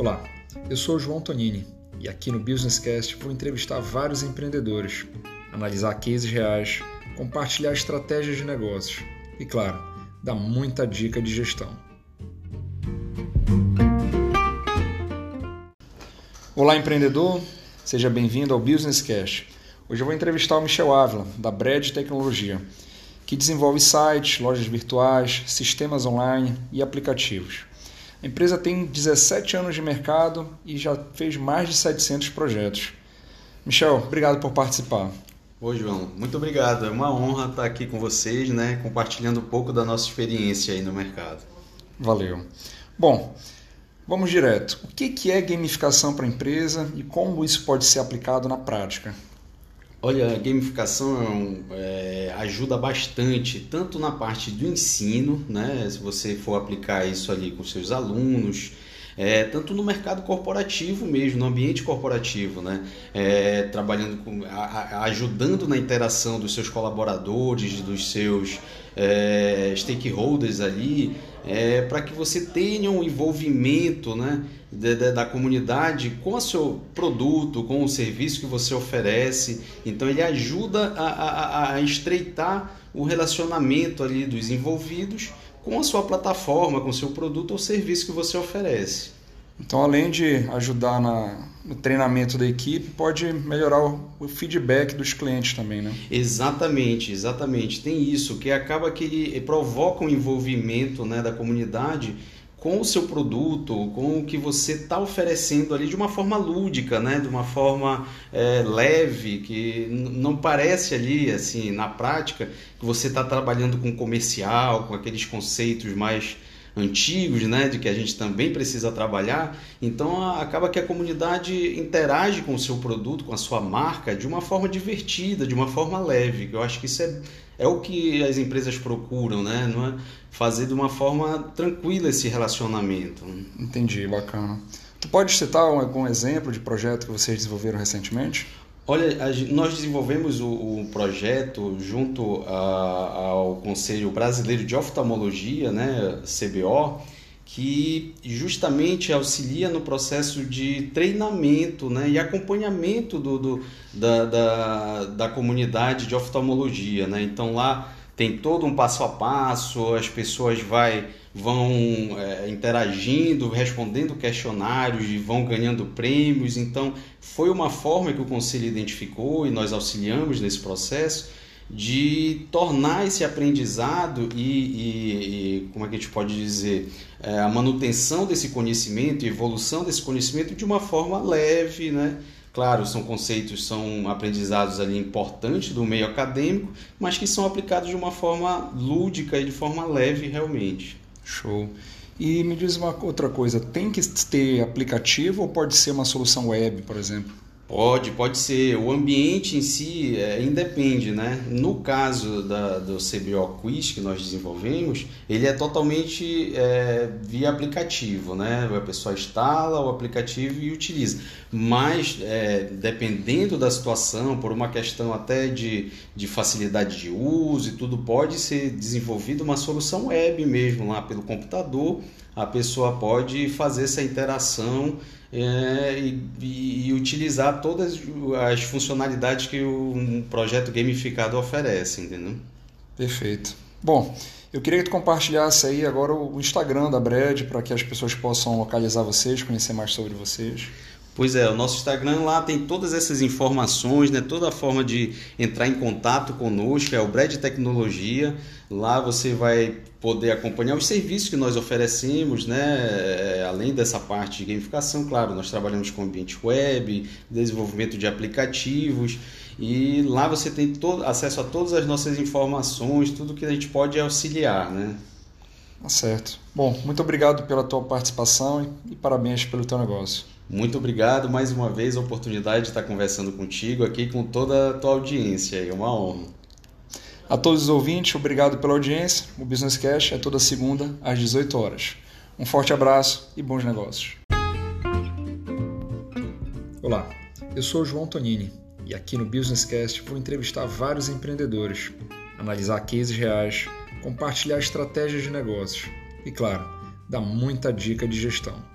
Olá, eu sou João Tonini e aqui no Businesscast vou entrevistar vários empreendedores, analisar cases reais, compartilhar estratégias de negócios e, claro, dar muita dica de gestão. Olá, empreendedor, seja bem-vindo ao Businesscast. Hoje eu vou entrevistar o Michel Ávila, da Bred Tecnologia, que desenvolve sites, lojas virtuais, sistemas online e aplicativos. A empresa tem 17 anos de mercado e já fez mais de 700 projetos. Michel, obrigado por participar. Oi, João. Muito obrigado. É uma honra estar aqui com vocês, né, compartilhando um pouco da nossa experiência aí no mercado. Valeu. Bom, vamos direto. O que é gamificação para a empresa e como isso pode ser aplicado na prática? Olha, a gamificação é, ajuda bastante, tanto na parte do ensino, né? Se você for aplicar isso ali com seus alunos, é, tanto no mercado corporativo mesmo, no ambiente corporativo, né? É, trabalhando com, a, ajudando na interação dos seus colaboradores, dos seus é, stakeholders ali, é, para que você tenha um envolvimento né, da, da, da, comunidade com o seu produto, com o serviço que você oferece. Então ele ajuda a, a, a estreitar o relacionamento ali dos envolvidos com a sua plataforma, com o seu produto ou serviço que você oferece. Então, além de ajudar na, no treinamento da equipe, pode melhorar o, o, feedback dos clientes também, né? Exatamente, exatamente. Tem isso, que acaba que ele provoca um envolvimento né, da comunidade com o seu produto, com o que você está oferecendo ali de uma forma lúdica, né? de uma forma é, leve, que não parece ali, assim, na prática, que você está trabalhando com comercial, com aqueles conceitos mais antigos, né, de que a gente também precisa trabalhar. Então acaba que a comunidade interage com o seu produto, com a sua marca, de uma forma divertida, de uma forma leve. Eu acho que isso é, é o que as empresas procuram, né? Não é fazer de uma forma tranquila esse relacionamento. Entendi, bacana. Tu pode citar algum exemplo de projeto que vocês desenvolveram recentemente? Olha, nós desenvolvemos o, o projeto junto a, ao Conselho Brasileiro de Oftalmologia, né, CBO, que justamente auxilia no processo de treinamento né, e acompanhamento do, do da, da, da, comunidade de oftalmologia. Né? Então lá tem todo um passo a passo, as pessoas vai, vão é, interagindo, respondendo questionários e vão ganhando prêmios. Então, foi uma forma que o Conselho identificou e nós auxiliamos nesse processo de tornar esse aprendizado e, e, e como é que a gente pode dizer, é, a manutenção desse conhecimento evolução desse conhecimento de uma forma leve, né? Claro, são conceitos, são aprendizados ali importantes do meio acadêmico, mas que são aplicados de uma forma lúdica e de forma leve realmente. Show. E me diz uma outra coisa, tem que ter aplicativo ou pode ser uma solução web, por exemplo? Pode, pode ser. O ambiente em si é, independe, né? No caso da, do CBO Quiz que nós desenvolvemos, ele é totalmente é, via aplicativo, né? A pessoa instala o aplicativo e utiliza. Mas, é, dependendo da situação, por uma questão até de, de facilidade de uso e tudo, pode ser desenvolvida uma solução web mesmo, lá pelo computador. A pessoa pode fazer essa interação é, e, e, utilizar todas as funcionalidades que o um projeto gamificado oferece, entendeu? Perfeito. Bom, eu queria que tu compartilhasse aí agora o Instagram da Bred para que as pessoas possam localizar vocês, conhecer mais sobre vocês. Pois é, o nosso Instagram lá tem todas essas informações, né? toda a forma de entrar em contato conosco, é o Bred Tecnologia. Lá você vai poder acompanhar os serviços que nós oferecemos, né? É, além dessa parte de gamificação, claro, nós trabalhamos com ambiente web, desenvolvimento de aplicativos e lá você tem todo, acesso a todas as nossas informações, tudo que a gente pode auxiliar, né? Tá certo. Bom, muito obrigado pela tua participação e parabéns pelo teu negócio. Muito obrigado mais uma vez a oportunidade de estar conversando contigo aqui com toda a tua audiência. É uma honra. A todos os ouvintes, obrigado pela audiência. O Business Cash é toda segunda às 18 horas. Um forte abraço e bons negócios. Olá, eu sou o João Tonini e aqui no Business Cast vou entrevistar vários empreendedores, analisar cases reais, compartilhar estratégias de negócios e, claro, dar muita dica de gestão.